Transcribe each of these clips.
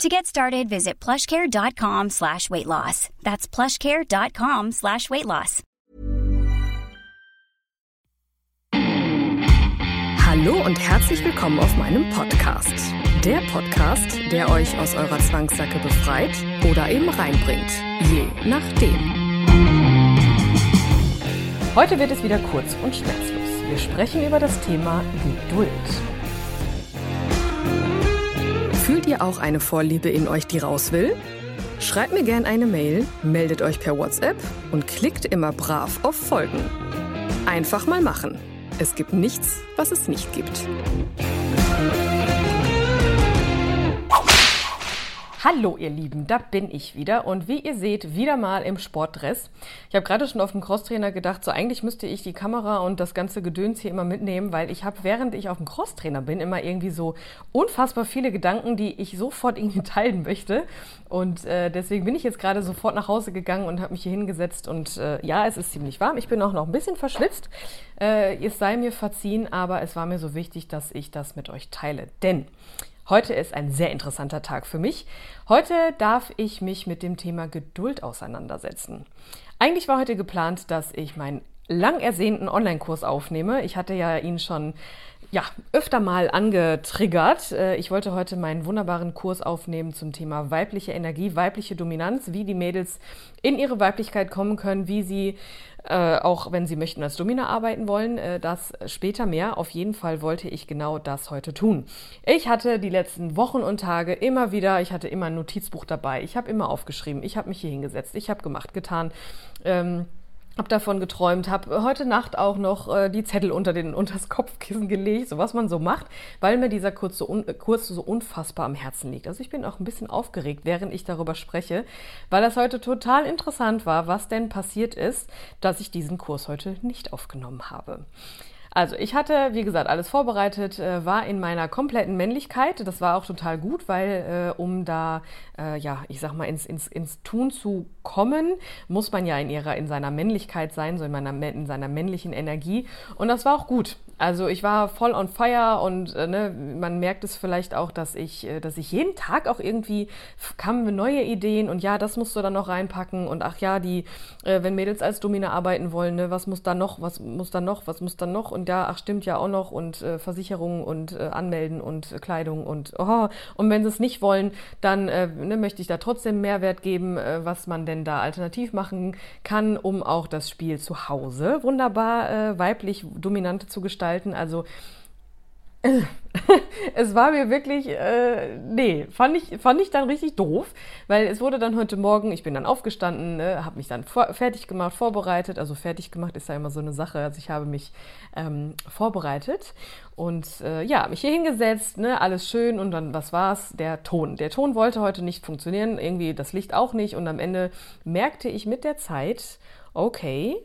To get started, visit plushcare.com slash weight loss. That's plushcare.com slash weight loss. Hallo und herzlich willkommen auf meinem Podcast. Der Podcast, der euch aus eurer Zwangssacke befreit oder eben reinbringt. Je nachdem. Heute wird es wieder kurz und schmerzlos. Wir sprechen über das Thema Geduld. Fühlt ihr auch eine Vorliebe in euch, die raus will? Schreibt mir gerne eine Mail, meldet euch per WhatsApp und klickt immer brav auf Folgen. Einfach mal machen. Es gibt nichts, was es nicht gibt. Hallo ihr Lieben, da bin ich wieder und wie ihr seht, wieder mal im Sportdress. Ich habe gerade schon auf dem Crosstrainer gedacht, so eigentlich müsste ich die Kamera und das ganze Gedöns hier immer mitnehmen, weil ich habe, während ich auf dem Crosstrainer bin, immer irgendwie so unfassbar viele Gedanken, die ich sofort irgendwie teilen möchte. Und äh, deswegen bin ich jetzt gerade sofort nach Hause gegangen und habe mich hier hingesetzt und äh, ja, es ist ziemlich warm. Ich bin auch noch ein bisschen verschwitzt. Äh, es sei mir verziehen, aber es war mir so wichtig, dass ich das mit euch teile. Denn Heute ist ein sehr interessanter Tag für mich. Heute darf ich mich mit dem Thema Geduld auseinandersetzen. Eigentlich war heute geplant, dass ich meinen lang ersehnten Online-Kurs aufnehme. Ich hatte ja ihn schon ja, öfter mal angetriggert. Äh, ich wollte heute meinen wunderbaren Kurs aufnehmen zum Thema weibliche Energie, weibliche Dominanz, wie die Mädels in ihre Weiblichkeit kommen können, wie sie äh, auch wenn Sie möchten als Domina arbeiten wollen, äh, das später mehr. Auf jeden Fall wollte ich genau das heute tun. Ich hatte die letzten Wochen und Tage immer wieder, ich hatte immer ein Notizbuch dabei, ich habe immer aufgeschrieben, ich habe mich hier hingesetzt, ich habe gemacht, getan. Ähm, hab davon geträumt, habe heute Nacht auch noch äh, die Zettel unter den unters Kopfkissen gelegt, so was man so macht, weil mir dieser Kurs so, un, Kurs so unfassbar am Herzen liegt. Also ich bin auch ein bisschen aufgeregt, während ich darüber spreche, weil das heute total interessant war, was denn passiert ist, dass ich diesen Kurs heute nicht aufgenommen habe. Also ich hatte, wie gesagt, alles vorbereitet, äh, war in meiner kompletten Männlichkeit. Das war auch total gut, weil äh, um da, äh, ja, ich sag mal, ins, ins, ins Tun zu kommen, muss man ja in ihrer, in seiner Männlichkeit sein, so in, meiner, in seiner männlichen Energie. Und das war auch gut. Also ich war voll on fire und äh, ne, man merkt es vielleicht auch, dass ich, äh, dass ich jeden Tag auch irgendwie kamen neue Ideen und ja, das musst du dann noch reinpacken und ach ja, die, äh, wenn Mädels als Domina arbeiten wollen, ne, was muss da noch, was muss da noch, was muss da noch? Und ja, ach stimmt ja auch noch und äh, Versicherungen und äh, Anmelden und äh, Kleidung und oh, und wenn sie es nicht wollen, dann äh, ne, möchte ich da trotzdem Mehrwert geben, was man denn da alternativ machen kann, um auch das Spiel zu Hause wunderbar weiblich dominant zu gestalten gestalten. Also es war mir wirklich, äh, nee, fand ich, fand ich dann richtig doof, weil es wurde dann heute Morgen, ich bin dann aufgestanden, ne, habe mich dann fertig gemacht, vorbereitet. Also fertig gemacht ist ja immer so eine Sache. Also ich habe mich ähm, vorbereitet und äh, ja, mich hier hingesetzt, ne, alles schön und dann, was war's? Der Ton. Der Ton wollte heute nicht funktionieren, irgendwie das Licht auch nicht und am Ende merkte ich mit der Zeit, okay,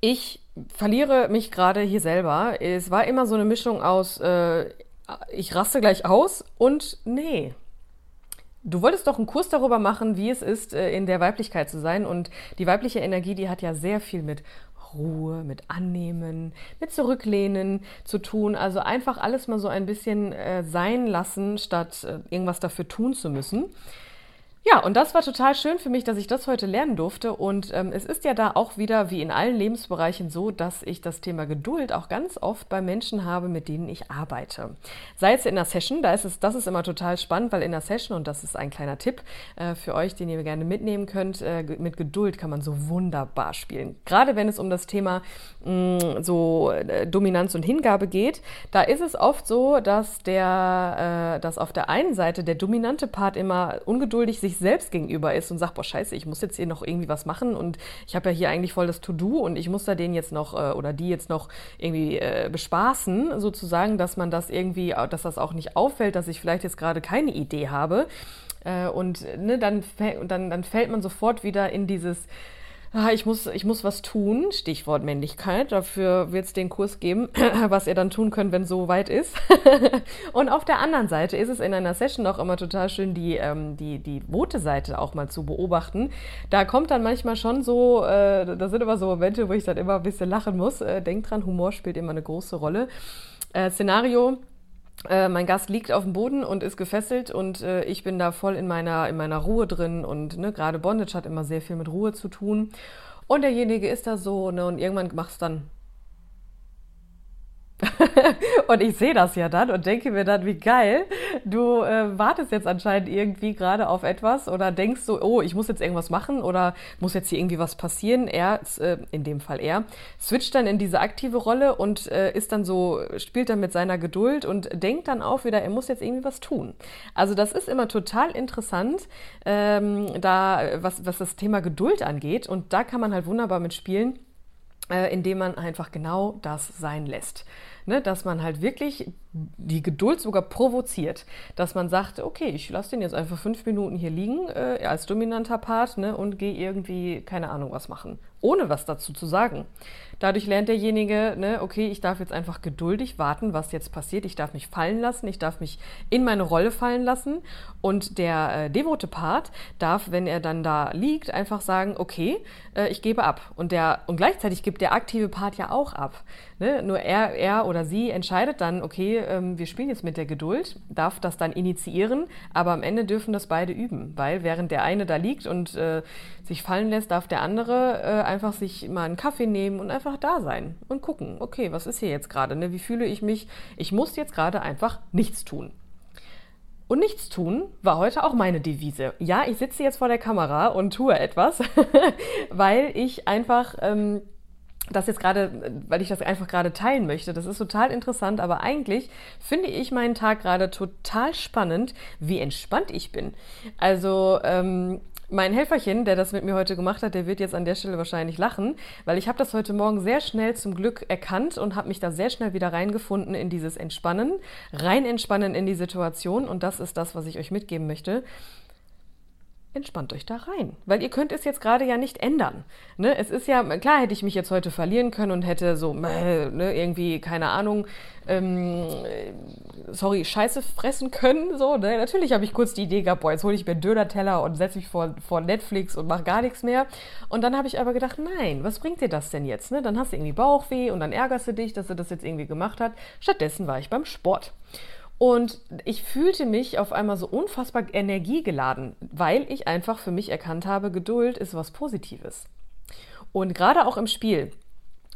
ich verliere mich gerade hier selber. Es war immer so eine Mischung aus, äh, ich raste gleich aus und nee. Du wolltest doch einen Kurs darüber machen, wie es ist, äh, in der Weiblichkeit zu sein. Und die weibliche Energie, die hat ja sehr viel mit Ruhe, mit Annehmen, mit Zurücklehnen zu tun. Also einfach alles mal so ein bisschen äh, sein lassen, statt äh, irgendwas dafür tun zu müssen. Ja, und das war total schön für mich, dass ich das heute lernen durfte. Und ähm, es ist ja da auch wieder, wie in allen Lebensbereichen, so, dass ich das Thema Geduld auch ganz oft bei Menschen habe, mit denen ich arbeite. Sei es in der Session, da ist es, das ist immer total spannend, weil in der Session, und das ist ein kleiner Tipp äh, für euch, den ihr gerne mitnehmen könnt, äh, mit Geduld kann man so wunderbar spielen. Gerade wenn es um das Thema mh, mm, so äh, Dominanz und Hingabe geht, da ist es oft so, dass der, äh, dass auf der einen Seite der dominante Part immer ungeduldig sich sich selbst gegenüber ist und sagt, boah, scheiße, ich muss jetzt hier noch irgendwie was machen und ich habe ja hier eigentlich voll das To-Do und ich muss da den jetzt noch äh, oder die jetzt noch irgendwie äh, bespaßen, sozusagen, dass man das irgendwie, dass das auch nicht auffällt, dass ich vielleicht jetzt gerade keine Idee habe. Äh, und ne, dann, dann, dann fällt man sofort wieder in dieses, ah, ich, muss, ich muss was tun, Stichwort Männlichkeit, dafür wird es den Kurs geben, was ihr dann tun könnt, wenn es so weit ist. und auf der anderen Seite ist es in einer Session auch immer total schön, die, ähm, die, die rote Seite auch mal zu beobachten. Da kommt dann manchmal schon so, äh, da sind immer so Momente, wo ich dann immer ein bisschen lachen muss. Äh, denkt dran, Humor spielt immer eine große Rolle. Äh, Szenario, äh, mein Gast liegt auf dem Boden und ist gefesselt und äh, ich bin da voll in meiner, in meiner Ruhe drin und ne, gerade Bondage hat immer sehr viel mit Ruhe zu tun. Und derjenige ist da so ne, und irgendwann macht es dann und ich sehe das ja dann und denke mir dann, wie geil, du äh, wartest jetzt anscheinend irgendwie gerade auf etwas oder denkst so, oh, ich muss jetzt irgendwas machen oder muss jetzt hier irgendwie was passieren. Er, äh, in dem Fall er, switcht dann in diese aktive Rolle und äh, ist dann so, spielt dann mit seiner Geduld und denkt dann auch wieder, er muss jetzt irgendwie was tun. Also das ist immer total interessant, ähm, da, was, was das Thema Geduld angeht und da kann man halt wunderbar mitspielen äh, indem man einfach genau das sein lässt. Ne, dass man halt wirklich die Geduld sogar provoziert, dass man sagt, okay, ich lasse den jetzt einfach fünf Minuten hier liegen äh, als dominanter Part ne, und gehe irgendwie, keine Ahnung, was machen, ohne was dazu zu sagen. Dadurch lernt derjenige, ne, okay, ich darf jetzt einfach geduldig warten, was jetzt passiert. Ich darf mich fallen lassen, ich darf mich in meine Rolle fallen lassen. Und der äh, devote Part darf, wenn er dann da liegt, einfach sagen, okay, äh, ich gebe ab. Und, der, und gleichzeitig gibt der aktive Part ja auch ab. Ne? Nur er, er oder sie entscheidet dann, okay, ähm, wir spielen jetzt mit der Geduld, darf das dann initiieren, aber am Ende dürfen das beide üben, weil während der eine da liegt und äh, sich fallen lässt, darf der andere äh, einfach sich mal einen Kaffee nehmen und einfach da sein und gucken, okay, was ist hier jetzt gerade? Ne? Wie fühle ich mich? Ich muss jetzt gerade einfach nichts tun. Und nichts tun war heute auch meine Devise. Ja, ich sitze jetzt vor der Kamera und tue etwas, weil ich einfach ähm, das jetzt gerade, weil ich das einfach gerade teilen möchte. Das ist total interessant, aber eigentlich finde ich meinen Tag gerade total spannend, wie entspannt ich bin. Also ähm, mein Helferchen, der das mit mir heute gemacht hat, der wird jetzt an der Stelle wahrscheinlich lachen, weil ich habe das heute Morgen sehr schnell zum Glück erkannt und habe mich da sehr schnell wieder reingefunden in dieses Entspannen, rein entspannen in die Situation. Und das ist das, was ich euch mitgeben möchte entspannt euch da rein. Weil ihr könnt es jetzt gerade ja nicht ändern. Ne? Es ist ja, klar hätte ich mich jetzt heute verlieren können und hätte so, ne, irgendwie, keine Ahnung, ähm, sorry, Scheiße fressen können. So, ne? Natürlich habe ich kurz die Idee gehabt, boah, jetzt hole ich mir einen Döner-Teller und setze mich vor, vor Netflix und mache gar nichts mehr. Und dann habe ich aber gedacht, nein, was bringt dir das denn jetzt? Ne? Dann hast du irgendwie Bauchweh und dann ärgerst du dich, dass er das jetzt irgendwie gemacht hat. Stattdessen war ich beim Sport. Und ich fühlte mich auf einmal so unfassbar energiegeladen, weil ich einfach für mich erkannt habe, Geduld ist was Positives. Und gerade auch im Spiel,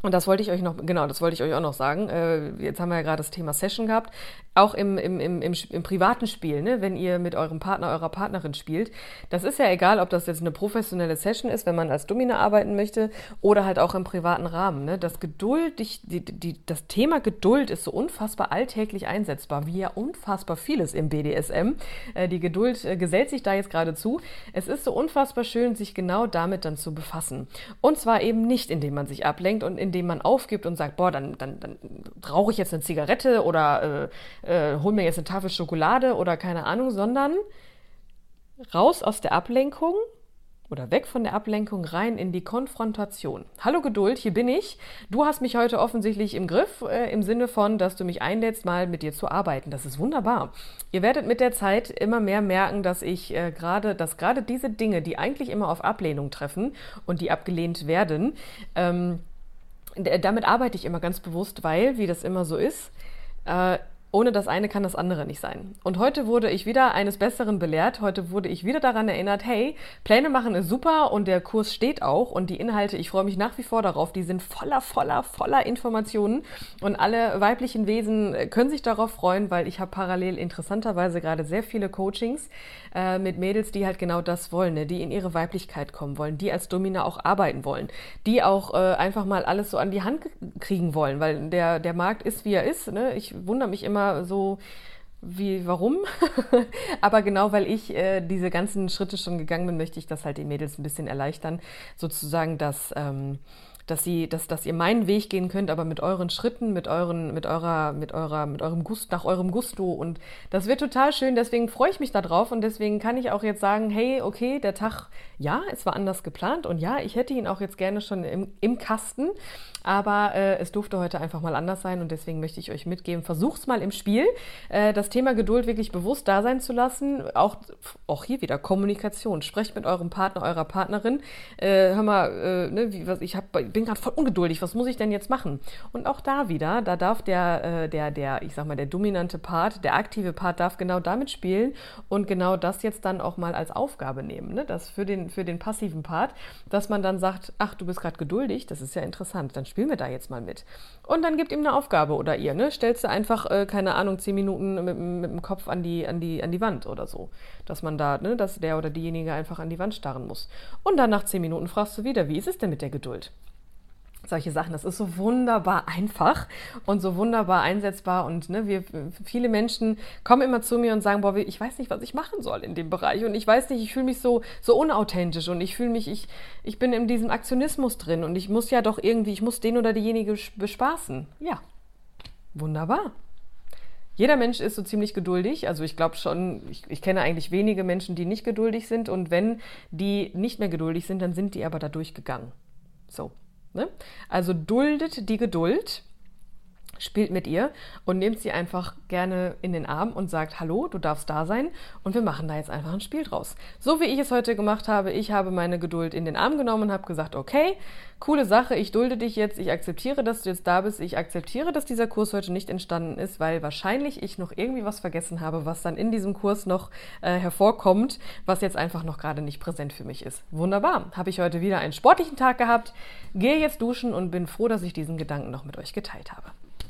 und das wollte ich euch noch, genau, das wollte ich euch auch noch sagen. Äh, jetzt haben wir ja gerade das Thema Session gehabt. Auch im, im, im, im, im privaten Spiel, ne, wenn ihr mit eurem Partner, eurer Partnerin spielt. Das ist ja egal, ob das jetzt eine professionelle Session ist, wenn man als Domina arbeiten möchte, oder halt auch im privaten Rahmen. Ne. Das Geduld, die, die, das Thema Geduld ist so unfassbar alltäglich einsetzbar, wie ja unfassbar vieles im BDSM. Äh, die Geduld äh, gesellt sich da jetzt gerade zu. Es ist so unfassbar schön, sich genau damit dann zu befassen. Und zwar eben nicht, indem man sich ablenkt und in indem man aufgibt und sagt, boah, dann, dann, dann rauche ich jetzt eine Zigarette oder äh, äh, hol mir jetzt eine Tafel Schokolade oder keine Ahnung, sondern raus aus der Ablenkung oder weg von der Ablenkung rein in die Konfrontation. Hallo Geduld, hier bin ich. Du hast mich heute offensichtlich im Griff, äh, im Sinne von, dass du mich einlädst, mal mit dir zu arbeiten. Das ist wunderbar. Ihr werdet mit der Zeit immer mehr merken, dass ich äh, gerade, dass gerade diese Dinge, die eigentlich immer auf Ablehnung treffen und die abgelehnt werden, ähm, damit arbeite ich immer ganz bewusst, weil, wie das immer so ist, äh, ohne das eine kann das andere nicht sein. Und heute wurde ich wieder eines Besseren belehrt. Heute wurde ich wieder daran erinnert, hey, Pläne machen ist super und der Kurs steht auch und die Inhalte, ich freue mich nach wie vor darauf, die sind voller, voller, voller Informationen und alle weiblichen Wesen können sich darauf freuen, weil ich habe parallel interessanterweise gerade sehr viele Coachings äh, mit Mädels, die halt genau das wollen, ne? die in ihre Weiblichkeit kommen wollen, die als Domina auch arbeiten wollen, die auch äh, einfach mal alles so an die Hand kriegen wollen, weil der, der Markt ist, wie er ist. Ne? Ich wundere mich immer, immer so, wie, warum? Aber genau weil ich äh, diese ganzen Schritte schon gegangen bin, möchte ich das halt den Mädels ein bisschen erleichtern, sozusagen das, ähm, dass sie, dass, dass ihr meinen Weg gehen könnt, aber mit euren Schritten, mit euren, mit eurer, mit eurer, mit eurem Gust, nach eurem Gusto. Und das wird total schön. Deswegen freue ich mich darauf und deswegen kann ich auch jetzt sagen, hey, okay, der Tag, ja, es war anders geplant und ja, ich hätte ihn auch jetzt gerne schon im, im Kasten. Aber äh, es durfte heute einfach mal anders sein und deswegen möchte ich euch mitgeben, versucht's mal im Spiel, äh, das Thema Geduld wirklich bewusst da sein zu lassen. Auch, auch hier wieder Kommunikation. Sprecht mit eurem Partner, eurer Partnerin. Äh, hör mal, äh, ne, wie, was, ich hab, bin gerade voll ungeduldig, was muss ich denn jetzt machen? Und auch da wieder, da darf der, äh, der, der, ich sag mal, der dominante Part, der aktive Part darf genau damit spielen und genau das jetzt dann auch mal als Aufgabe nehmen. Ne? Das für den, für den passiven Part, dass man dann sagt, ach, du bist gerade geduldig, das ist ja interessant, dann spielen wir da jetzt mal mit. Und dann gibt ihm eine Aufgabe oder ihr, ne? Stellst du einfach, äh, keine Ahnung, zehn Minuten mit, mit, dem Kopf an die, an, die, an die Wand oder so. Dass man da, ne, dass der oder diejenige einfach an die Wand starren muss. Und dann nach zehn Minuten fragst du wieder, wie ist es denn mit der Geduld? Solche Sachen. Das ist so wunderbar einfach und so wunderbar einsetzbar. Und ne, wir, viele Menschen kommen immer zu mir und sagen, boah, ich weiß nicht, was ich machen soll in dem Bereich. Und ich weiß nicht, ich fühle mich so, so unauthentisch und ich fühle mich, ich, ich bin in diesem Aktionismus drin und ich muss ja doch irgendwie, ich muss den oder diejenige bespaßen. Ja, wunderbar. Jeder Mensch ist so ziemlich geduldig. Also ich glaube schon, ich, ich, kenne eigentlich wenige Menschen, die nicht geduldig sind. Und wenn die nicht mehr geduldig sind, dann sind die aber da durchgegangen. So. Ne? Also duldet die Geduld, spielt mit ihr und nehmt sie einfach gerne in den Arm und sagt, hallo, du darfst da sein und wir machen da jetzt einfach ein Spiel draus. So wie ich es heute gemacht habe, ich habe meine Geduld in den Arm genommen und habe gesagt, okay, coole Sache, ich dulde dich jetzt, ich akzeptiere, dass du jetzt da bist, ich akzeptiere, dass dieser Kurs heute nicht entstanden ist, weil wahrscheinlich ich noch irgendwie was vergessen habe, was dann in diesem Kurs noch äh, hervorkommt, was jetzt einfach noch gerade nicht präsent für mich ist. Wunderbar, habe ich heute wieder einen sportlichen Tag gehabt, gehe jetzt duschen und bin froh, dass ich diesen Gedanken noch mit euch geteilt habe.